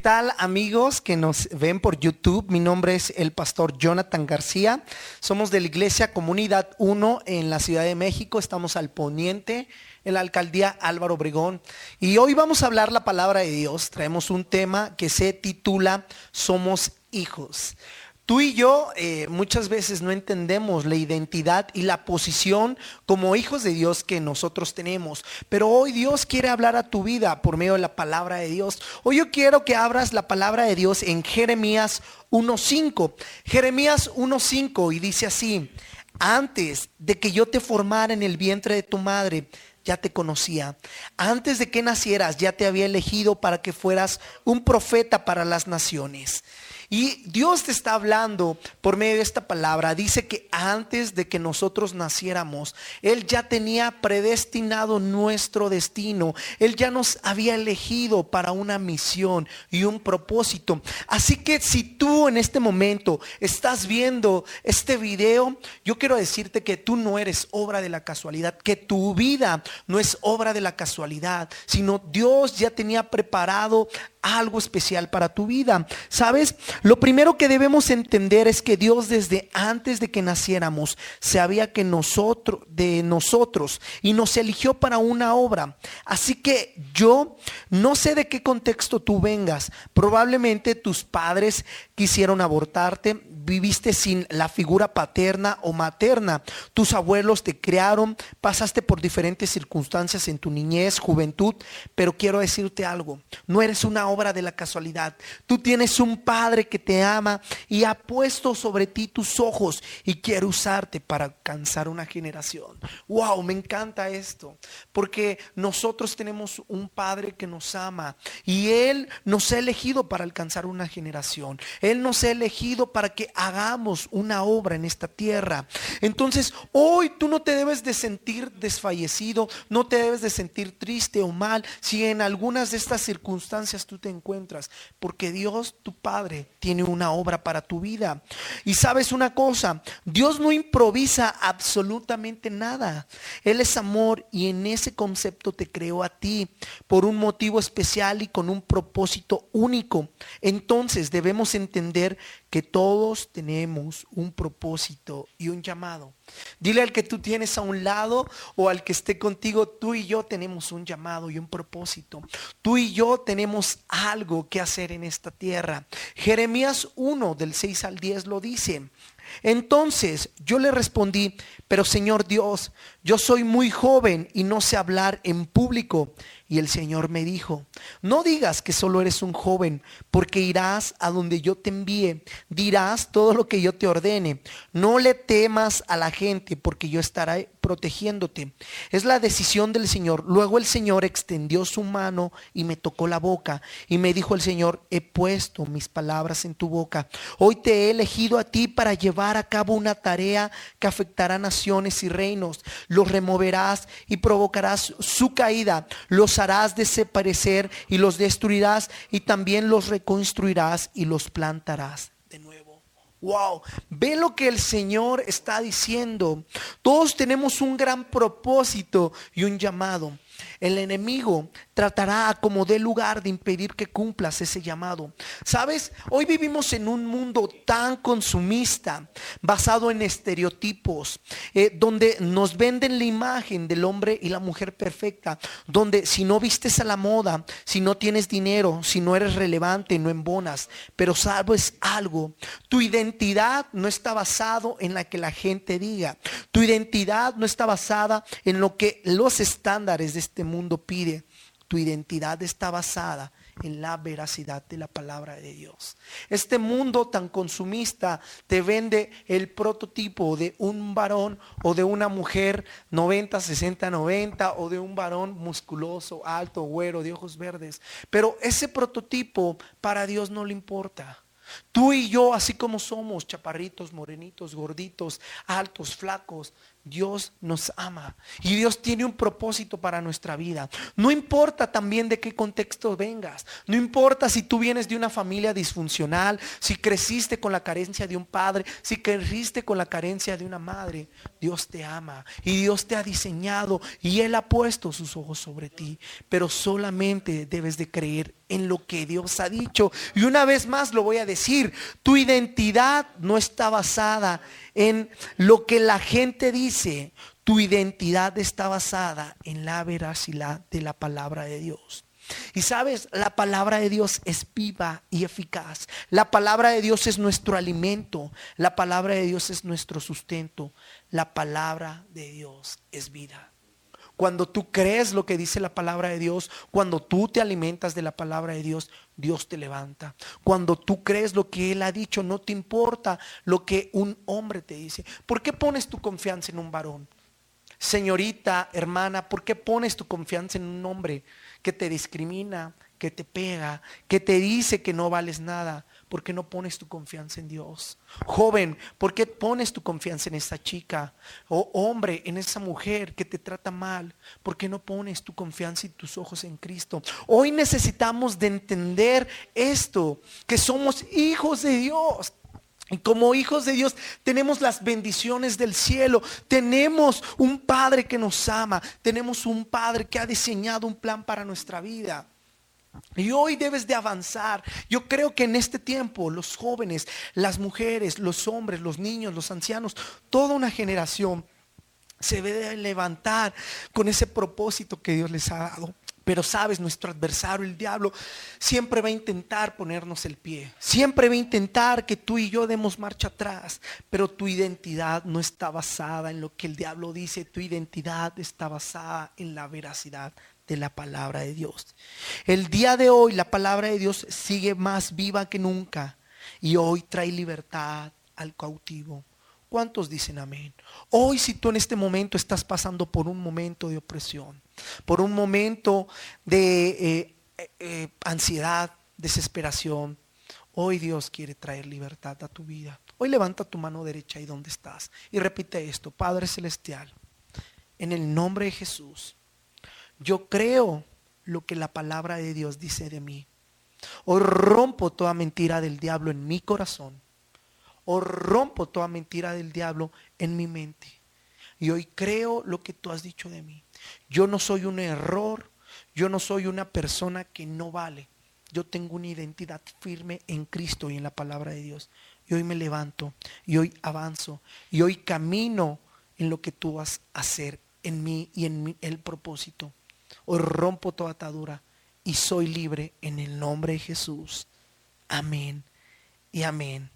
¿Qué tal amigos que nos ven por YouTube? Mi nombre es el pastor Jonathan García. Somos de la Iglesia Comunidad 1 en la Ciudad de México. Estamos al poniente en la alcaldía Álvaro Obregón. Y hoy vamos a hablar la palabra de Dios. Traemos un tema que se titula Somos hijos. Tú y yo eh, muchas veces no entendemos la identidad y la posición como hijos de Dios que nosotros tenemos. Pero hoy Dios quiere hablar a tu vida por medio de la palabra de Dios. Hoy yo quiero que abras la palabra de Dios en Jeremías 1.5. Jeremías 1.5 y dice así, antes de que yo te formara en el vientre de tu madre, ya te conocía. Antes de que nacieras, ya te había elegido para que fueras un profeta para las naciones. Y Dios te está hablando por medio de esta palabra. Dice que antes de que nosotros naciéramos, Él ya tenía predestinado nuestro destino. Él ya nos había elegido para una misión y un propósito. Así que si tú en este momento estás viendo este video, yo quiero decirte que tú no eres obra de la casualidad, que tu vida no es obra de la casualidad, sino Dios ya tenía preparado algo especial para tu vida. ¿Sabes? Lo primero que debemos entender es que Dios desde antes de que naciéramos sabía que nosotros de nosotros y nos eligió para una obra. Así que yo no sé de qué contexto tú vengas. Probablemente tus padres quisieron abortarte, viviste sin la figura paterna o materna. Tus abuelos te crearon, pasaste por diferentes circunstancias en tu niñez, juventud, pero quiero decirte algo, no eres una obra de la casualidad. Tú tienes un Padre que te ama y ha puesto sobre ti tus ojos y quiere usarte para alcanzar una generación. Wow, me encanta esto, porque nosotros tenemos un Padre que nos ama y Él nos ha elegido para alcanzar una generación. Él nos ha elegido para que hagamos una obra en esta tierra. Entonces, hoy tú no te debes de sentir desfallecido, no te debes de sentir triste o mal si en algunas de estas circunstancias tú te encuentras, porque Dios, tu Padre, tiene una obra para tu vida. Y sabes una cosa, Dios no improvisa absolutamente nada. Él es amor y en ese concepto te creó a ti por un motivo especial y con un propósito único. Entonces debemos entender que todos tenemos un propósito y un llamado. Dile al que tú tienes a un lado o al que esté contigo, tú y yo tenemos un llamado y un propósito. Tú y yo tenemos algo que hacer en esta tierra. Jeremías 1 del 6 al 10 lo dice. Entonces yo le respondí, pero Señor Dios, yo soy muy joven y no sé hablar en público. Y el Señor me dijo, no digas que solo eres un joven, porque irás a donde yo te envíe, dirás todo lo que yo te ordene. No le temas a la gente, porque yo estaré protegiéndote. Es la decisión del Señor. Luego el Señor extendió su mano y me tocó la boca. Y me dijo el Señor, he puesto mis palabras en tu boca. Hoy te he elegido a ti para llevar a cabo una tarea que afectará naciones y reinos. Los removerás y provocarás su caída. Los harás desaparecer y los destruirás y también los reconstruirás y los plantarás de nuevo. Wow, ve lo que el Señor está diciendo. Todos tenemos un gran propósito y un llamado. El enemigo tratará como de lugar de impedir que cumplas ese llamado. Sabes, hoy vivimos en un mundo tan consumista, basado en estereotipos, eh, donde nos venden la imagen del hombre y la mujer perfecta, donde si no vistes a la moda, si no tienes dinero, si no eres relevante, no embonas. Pero sabes algo, tu identidad no está basado en la que la gente diga. Tu identidad no está basada en lo que los estándares de este mundo pide. Tu identidad está basada en la veracidad de la palabra de Dios. Este mundo tan consumista te vende el prototipo de un varón o de una mujer 90, 60, 90 o de un varón musculoso, alto, güero, de ojos verdes. Pero ese prototipo para Dios no le importa. Tú y yo, así como somos, chaparritos, morenitos, gorditos, altos, flacos, Dios nos ama y Dios tiene un propósito para nuestra vida. No importa también de qué contexto vengas, no importa si tú vienes de una familia disfuncional, si creciste con la carencia de un padre, si creciste con la carencia de una madre, Dios te ama y Dios te ha diseñado y Él ha puesto sus ojos sobre ti, pero solamente debes de creer en lo que Dios ha dicho. Y una vez más lo voy a decir, tu identidad no está basada lo que la gente dice, tu identidad está basada en la veracidad de la palabra de Dios. Y sabes, la palabra de Dios es viva y eficaz. La palabra de Dios es nuestro alimento. La palabra de Dios es nuestro sustento. La palabra de Dios es vida. Cuando tú crees lo que dice la palabra de Dios, cuando tú te alimentas de la palabra de Dios, Dios te levanta. Cuando tú crees lo que Él ha dicho, no te importa lo que un hombre te dice. ¿Por qué pones tu confianza en un varón? Señorita, hermana, ¿por qué pones tu confianza en un hombre que te discrimina, que te pega, que te dice que no vales nada? ¿Por qué no pones tu confianza en Dios? Joven, ¿por qué pones tu confianza en esa chica? O hombre, en esa mujer que te trata mal, ¿por qué no pones tu confianza y tus ojos en Cristo? Hoy necesitamos de entender esto, que somos hijos de Dios. Y como hijos de Dios tenemos las bendiciones del cielo, tenemos un Padre que nos ama, tenemos un Padre que ha diseñado un plan para nuestra vida. Y hoy debes de avanzar. Yo creo que en este tiempo los jóvenes, las mujeres, los hombres, los niños, los ancianos, toda una generación se debe levantar con ese propósito que Dios les ha dado. Pero sabes, nuestro adversario, el diablo, siempre va a intentar ponernos el pie. Siempre va a intentar que tú y yo demos marcha atrás. Pero tu identidad no está basada en lo que el diablo dice. Tu identidad está basada en la veracidad de la palabra de Dios. El día de hoy la palabra de Dios sigue más viva que nunca y hoy trae libertad al cautivo. ¿Cuántos dicen amén? Hoy si tú en este momento estás pasando por un momento de opresión, por un momento de eh, eh, eh, ansiedad, desesperación, hoy Dios quiere traer libertad a tu vida. Hoy levanta tu mano derecha ahí donde estás y repite esto, Padre Celestial, en el nombre de Jesús yo creo lo que la palabra de Dios dice de mí. Hoy rompo toda mentira del diablo en mi corazón. Hoy rompo toda mentira del diablo en mi mente. Y hoy creo lo que tú has dicho de mí. Yo no soy un error. Yo no soy una persona que no vale. Yo tengo una identidad firme en Cristo y en la palabra de Dios. Y hoy me levanto. Y hoy avanzo. Y hoy camino en lo que tú vas a hacer en mí y en el propósito. Hoy rompo toda atadura y soy libre en el nombre de Jesús. Amén y amén.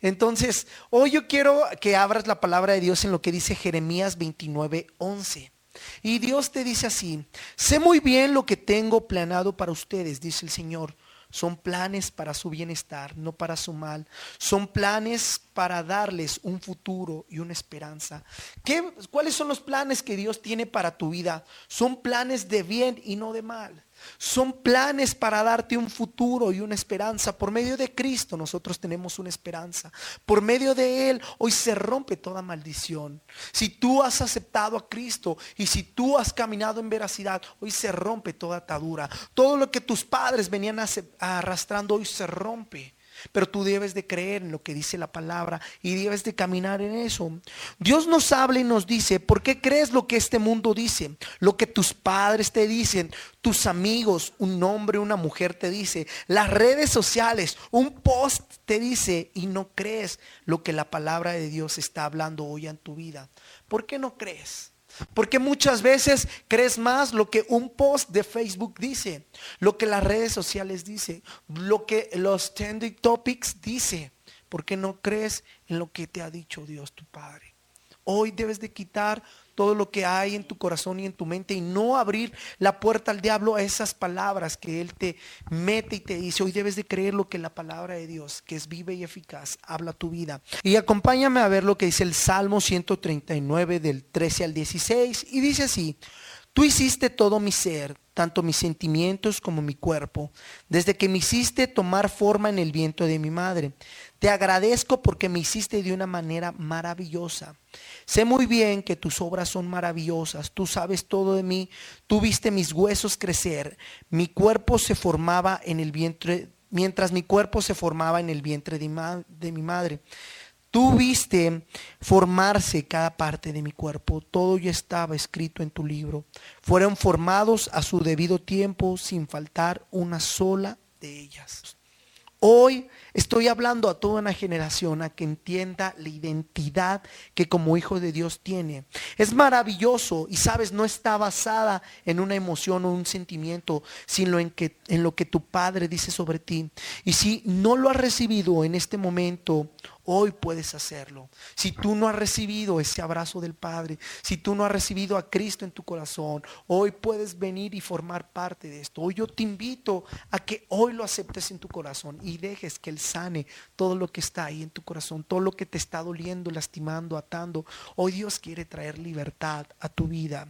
Entonces, hoy yo quiero que abras la palabra de Dios en lo que dice Jeremías 29, 11. Y Dios te dice así, sé muy bien lo que tengo planeado para ustedes, dice el Señor. Son planes para su bienestar, no para su mal. Son planes para darles un futuro y una esperanza. ¿Qué, ¿Cuáles son los planes que Dios tiene para tu vida? Son planes de bien y no de mal. Son planes para darte un futuro y una esperanza. Por medio de Cristo nosotros tenemos una esperanza. Por medio de Él hoy se rompe toda maldición. Si tú has aceptado a Cristo y si tú has caminado en veracidad, hoy se rompe toda atadura. Todo lo que tus padres venían arrastrando hoy se rompe. Pero tú debes de creer en lo que dice la palabra y debes de caminar en eso. Dios nos habla y nos dice, ¿por qué crees lo que este mundo dice? Lo que tus padres te dicen, tus amigos, un hombre, una mujer te dice, las redes sociales, un post te dice y no crees lo que la palabra de Dios está hablando hoy en tu vida. ¿Por qué no crees? Porque muchas veces crees más lo que un post de Facebook dice, lo que las redes sociales dicen, lo que los trending topics dice. ¿Por qué no crees en lo que te ha dicho Dios tu Padre? Hoy debes de quitar todo lo que hay en tu corazón y en tu mente y no abrir la puerta al diablo a esas palabras que Él te mete y te dice. Hoy debes de creer lo que la palabra de Dios, que es viva y eficaz, habla tu vida. Y acompáñame a ver lo que dice el Salmo 139 del 13 al 16 y dice así, Tú hiciste todo mi ser, tanto mis sentimientos como mi cuerpo, desde que me hiciste tomar forma en el viento de mi madre. Te agradezco porque me hiciste de una manera maravillosa. Sé muy bien que tus obras son maravillosas, tú sabes todo de mí, tú viste mis huesos crecer, mi cuerpo se formaba en el vientre, mientras mi cuerpo se formaba en el vientre de, de mi madre. Tú viste formarse cada parte de mi cuerpo, todo ya estaba escrito en tu libro. Fueron formados a su debido tiempo sin faltar una sola de ellas. Hoy estoy hablando a toda una generación a que entienda la identidad que como hijo de Dios tiene. Es maravilloso y sabes, no está basada en una emoción o un sentimiento, sino en, que, en lo que tu Padre dice sobre ti. Y si no lo has recibido en este momento Hoy puedes hacerlo. Si tú no has recibido ese abrazo del Padre, si tú no has recibido a Cristo en tu corazón, hoy puedes venir y formar parte de esto. Hoy yo te invito a que hoy lo aceptes en tu corazón y dejes que Él sane todo lo que está ahí en tu corazón, todo lo que te está doliendo, lastimando, atando. Hoy Dios quiere traer libertad a tu vida.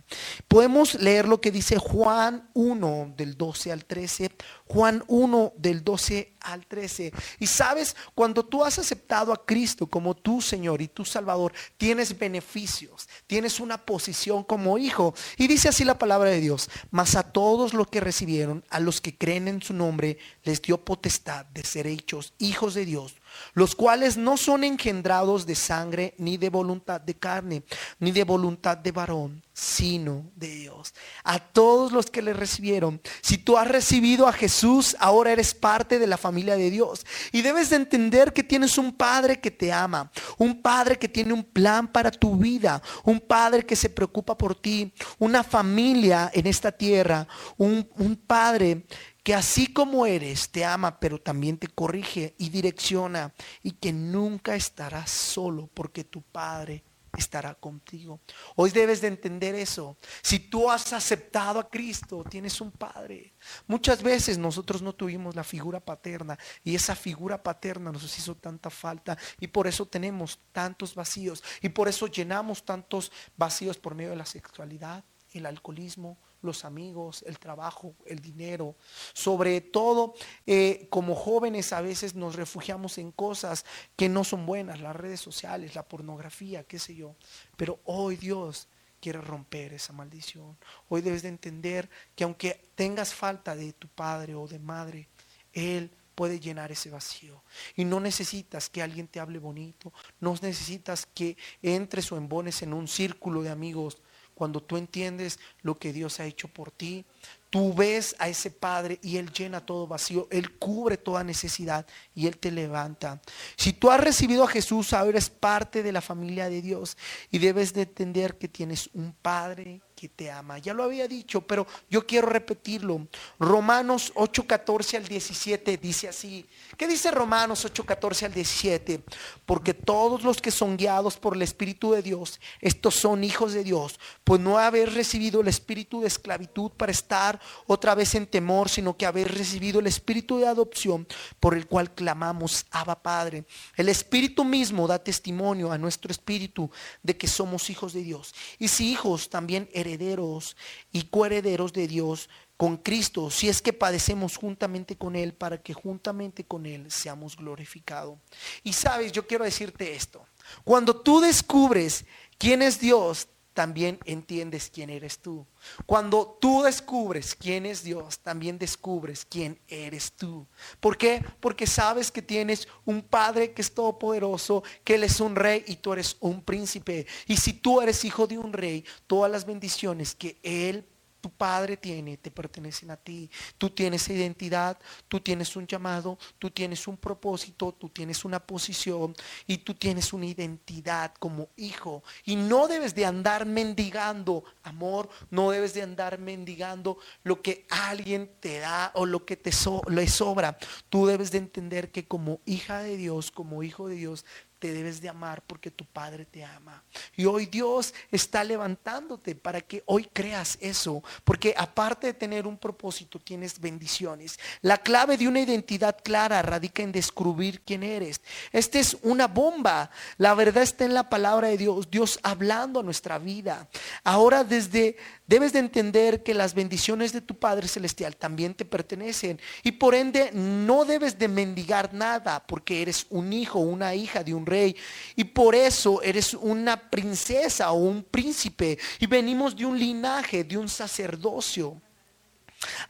Podemos leer lo que dice Juan 1 del 12 al 13. Juan 1 del 12 al 13. Y sabes, cuando tú has aceptado a Cristo como tu Señor y tu Salvador, tienes beneficios, tienes una posición como hijo. Y dice así la palabra de Dios, mas a todos los que recibieron, a los que creen en su nombre, les dio potestad de ser hechos hijos de Dios los cuales no son engendrados de sangre, ni de voluntad de carne, ni de voluntad de varón, sino de Dios. A todos los que le recibieron, si tú has recibido a Jesús, ahora eres parte de la familia de Dios. Y debes de entender que tienes un Padre que te ama, un Padre que tiene un plan para tu vida, un Padre que se preocupa por ti, una familia en esta tierra, un, un Padre que así como eres, te ama, pero también te corrige y direcciona y que nunca estarás solo porque tu Padre estará contigo. Hoy debes de entender eso. Si tú has aceptado a Cristo, tienes un Padre. Muchas veces nosotros no tuvimos la figura paterna y esa figura paterna nos hizo tanta falta y por eso tenemos tantos vacíos y por eso llenamos tantos vacíos por medio de la sexualidad, el alcoholismo, los amigos, el trabajo, el dinero. Sobre todo, eh, como jóvenes a veces nos refugiamos en cosas que no son buenas, las redes sociales, la pornografía, qué sé yo. Pero hoy Dios quiere romper esa maldición. Hoy debes de entender que aunque tengas falta de tu padre o de madre, Él puede llenar ese vacío. Y no necesitas que alguien te hable bonito, no necesitas que entres o embones en un círculo de amigos cuando tú entiendes lo que Dios ha hecho por ti, tú ves a ese Padre y Él llena todo vacío, Él cubre toda necesidad y Él te levanta. Si tú has recibido a Jesús, ahora eres parte de la familia de Dios y debes de entender que tienes un Padre que te ama. Ya lo había dicho, pero yo quiero repetirlo. Romanos 8:14 al 17 dice así. ¿Qué dice Romanos 8:14 al 17? Porque todos los que son guiados por el Espíritu de Dios, estos son hijos de Dios, pues no haber recibido el espíritu de esclavitud para estar otra vez en temor, sino que haber recibido el espíritu de adopción por el cual clamamos, Abba Padre. El Espíritu mismo da testimonio a nuestro espíritu de que somos hijos de Dios. Y si hijos, también herederos herederos y coherederos de Dios con Cristo, si es que padecemos juntamente con Él, para que juntamente con Él seamos glorificados. Y sabes, yo quiero decirte esto, cuando tú descubres quién es Dios, también entiendes quién eres tú. Cuando tú descubres quién es Dios, también descubres quién eres tú. ¿Por qué? Porque sabes que tienes un Padre que es todopoderoso, que Él es un rey y tú eres un príncipe. Y si tú eres hijo de un rey, todas las bendiciones que Él tu padre tiene, te pertenecen a ti. Tú tienes identidad, tú tienes un llamado, tú tienes un propósito, tú tienes una posición y tú tienes una identidad como hijo. Y no debes de andar mendigando amor, no debes de andar mendigando lo que alguien te da o lo que te le sobra. Tú debes de entender que como hija de Dios, como hijo de Dios, te debes de amar porque tu Padre te ama. Y hoy Dios está levantándote para que hoy creas eso, porque aparte de tener un propósito, tienes bendiciones. La clave de una identidad clara radica en descubrir quién eres. Esta es una bomba. La verdad está en la palabra de Dios, Dios hablando a nuestra vida. Ahora desde Debes de entender que las bendiciones de tu Padre Celestial también te pertenecen y por ende no debes de mendigar nada porque eres un hijo, una hija de un rey y por eso eres una princesa o un príncipe y venimos de un linaje, de un sacerdocio.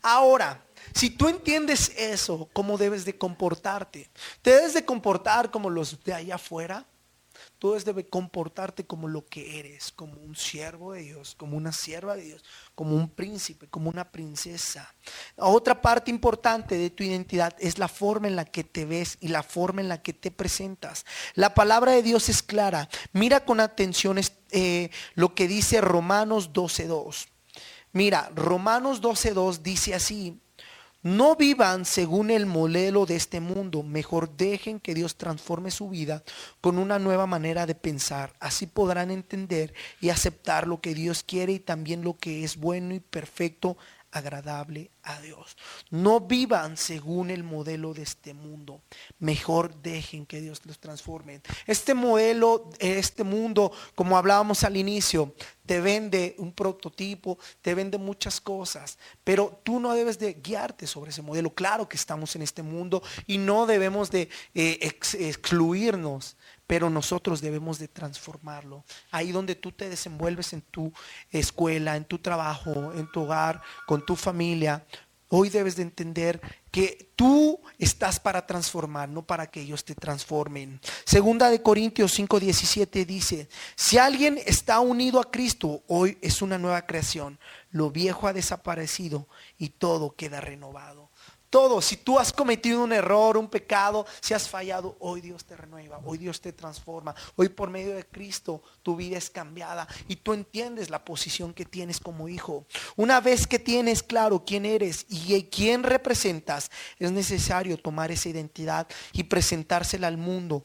Ahora, si tú entiendes eso, ¿cómo debes de comportarte? ¿Te debes de comportar como los de allá afuera? Tú debes comportarte como lo que eres, como un siervo de Dios, como una sierva de Dios, como un príncipe, como una princesa. Otra parte importante de tu identidad es la forma en la que te ves y la forma en la que te presentas. La palabra de Dios es clara. Mira con atención eh, lo que dice Romanos 12.2. Mira, Romanos 12.2 dice así, no vivan según el modelo de este mundo, mejor dejen que Dios transforme su vida con una nueva manera de pensar. Así podrán entender y aceptar lo que Dios quiere y también lo que es bueno y perfecto agradable a Dios. No vivan según el modelo de este mundo. Mejor dejen que Dios los transforme. Este modelo, este mundo, como hablábamos al inicio, te vende un prototipo, te vende muchas cosas, pero tú no debes de guiarte sobre ese modelo. Claro que estamos en este mundo y no debemos de eh, excluirnos pero nosotros debemos de transformarlo. Ahí donde tú te desenvuelves en tu escuela, en tu trabajo, en tu hogar, con tu familia, hoy debes de entender que tú estás para transformar, no para que ellos te transformen. Segunda de Corintios 5:17 dice, si alguien está unido a Cristo, hoy es una nueva creación. Lo viejo ha desaparecido y todo queda renovado. Todo, si tú has cometido un error, un pecado, si has fallado, hoy Dios te renueva, hoy Dios te transforma, hoy por medio de Cristo tu vida es cambiada y tú entiendes la posición que tienes como hijo. Una vez que tienes claro quién eres y quién representas, es necesario tomar esa identidad y presentársela al mundo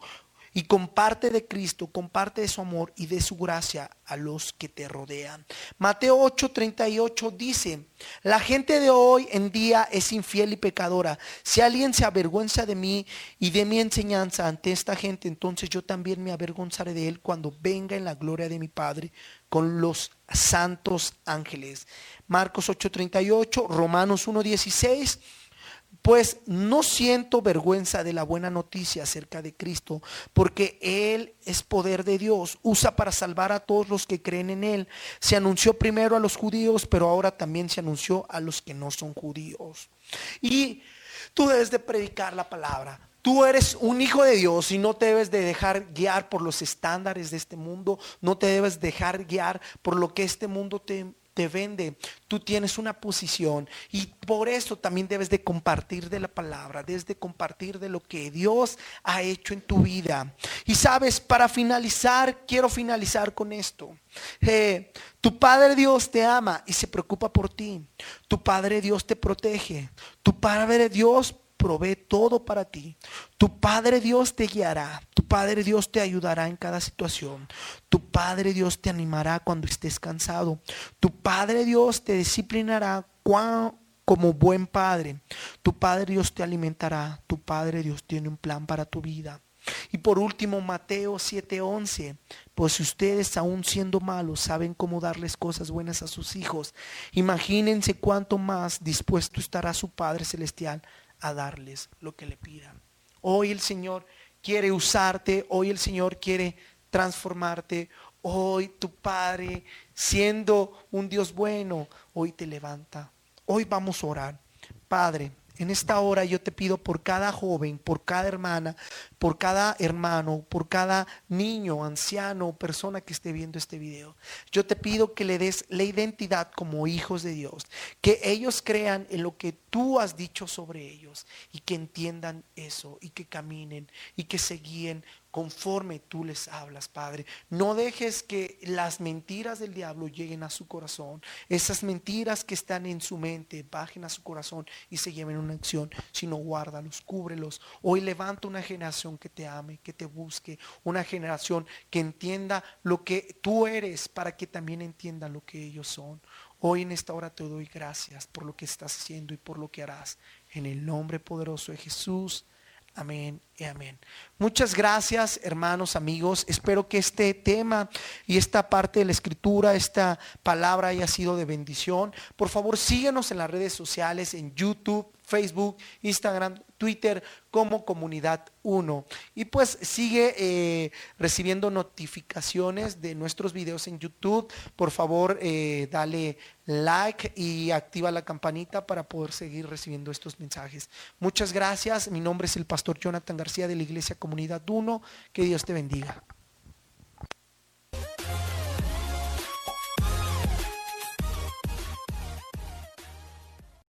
y comparte de Cristo, comparte de su amor y de su gracia a los que te rodean. Mateo 8:38 dice, la gente de hoy en día es infiel y pecadora. Si alguien se avergüenza de mí y de mi enseñanza ante esta gente, entonces yo también me avergonzaré de él cuando venga en la gloria de mi Padre con los santos ángeles. Marcos 8:38, Romanos 1:16 pues no siento vergüenza de la buena noticia acerca de Cristo, porque Él es poder de Dios, usa para salvar a todos los que creen en Él. Se anunció primero a los judíos, pero ahora también se anunció a los que no son judíos. Y tú debes de predicar la palabra. Tú eres un hijo de Dios y no te debes de dejar guiar por los estándares de este mundo, no te debes dejar guiar por lo que este mundo te te vende. Tú tienes una posición y por eso también debes de compartir de la palabra, debes de compartir de lo que Dios ha hecho en tu vida. Y sabes, para finalizar, quiero finalizar con esto. Eh, tu Padre Dios te ama y se preocupa por ti. Tu Padre Dios te protege. Tu Padre Dios provee todo para ti. Tu Padre Dios te guiará. Tu Padre Dios te ayudará en cada situación. Tu Padre Dios te animará cuando estés cansado. Tu Padre Dios te disciplinará como buen Padre. Tu Padre Dios te alimentará. Tu Padre Dios tiene un plan para tu vida. Y por último, Mateo 7:11, pues si ustedes aún siendo malos saben cómo darles cosas buenas a sus hijos, imagínense cuánto más dispuesto estará su Padre Celestial a darles lo que le pidan. Hoy el Señor quiere usarte, hoy el Señor quiere transformarte, hoy tu Padre, siendo un Dios bueno, hoy te levanta. Hoy vamos a orar. Padre, en esta hora yo te pido por cada joven, por cada hermana, por cada hermano, por cada niño, anciano, persona que esté viendo este video. Yo te pido que le des la identidad como hijos de Dios, que ellos crean en lo que tú has dicho sobre ellos y que entiendan eso y que caminen y que se guíen conforme tú les hablas, Padre. No dejes que las mentiras del diablo lleguen a su corazón. Esas mentiras que están en su mente bajen a su corazón y se lleven una acción, sino guárdalos, cúbrelos. Hoy levanta una generación que te ame, que te busque, una generación que entienda lo que tú eres para que también entienda lo que ellos son. Hoy en esta hora te doy gracias por lo que estás haciendo y por lo que harás. En el nombre poderoso de Jesús. Amén y amén. Muchas gracias, hermanos, amigos. Espero que este tema y esta parte de la escritura, esta palabra haya sido de bendición. Por favor, síguenos en las redes sociales, en YouTube, Facebook, Instagram, Twitter como Comunidad 1. Y pues sigue eh, recibiendo notificaciones de nuestros videos en YouTube. Por favor, eh, dale like y activa la campanita para poder seguir recibiendo estos mensajes. Muchas gracias. Mi nombre es el pastor Jonathan García de la Iglesia Comunidad 1. Que Dios te bendiga.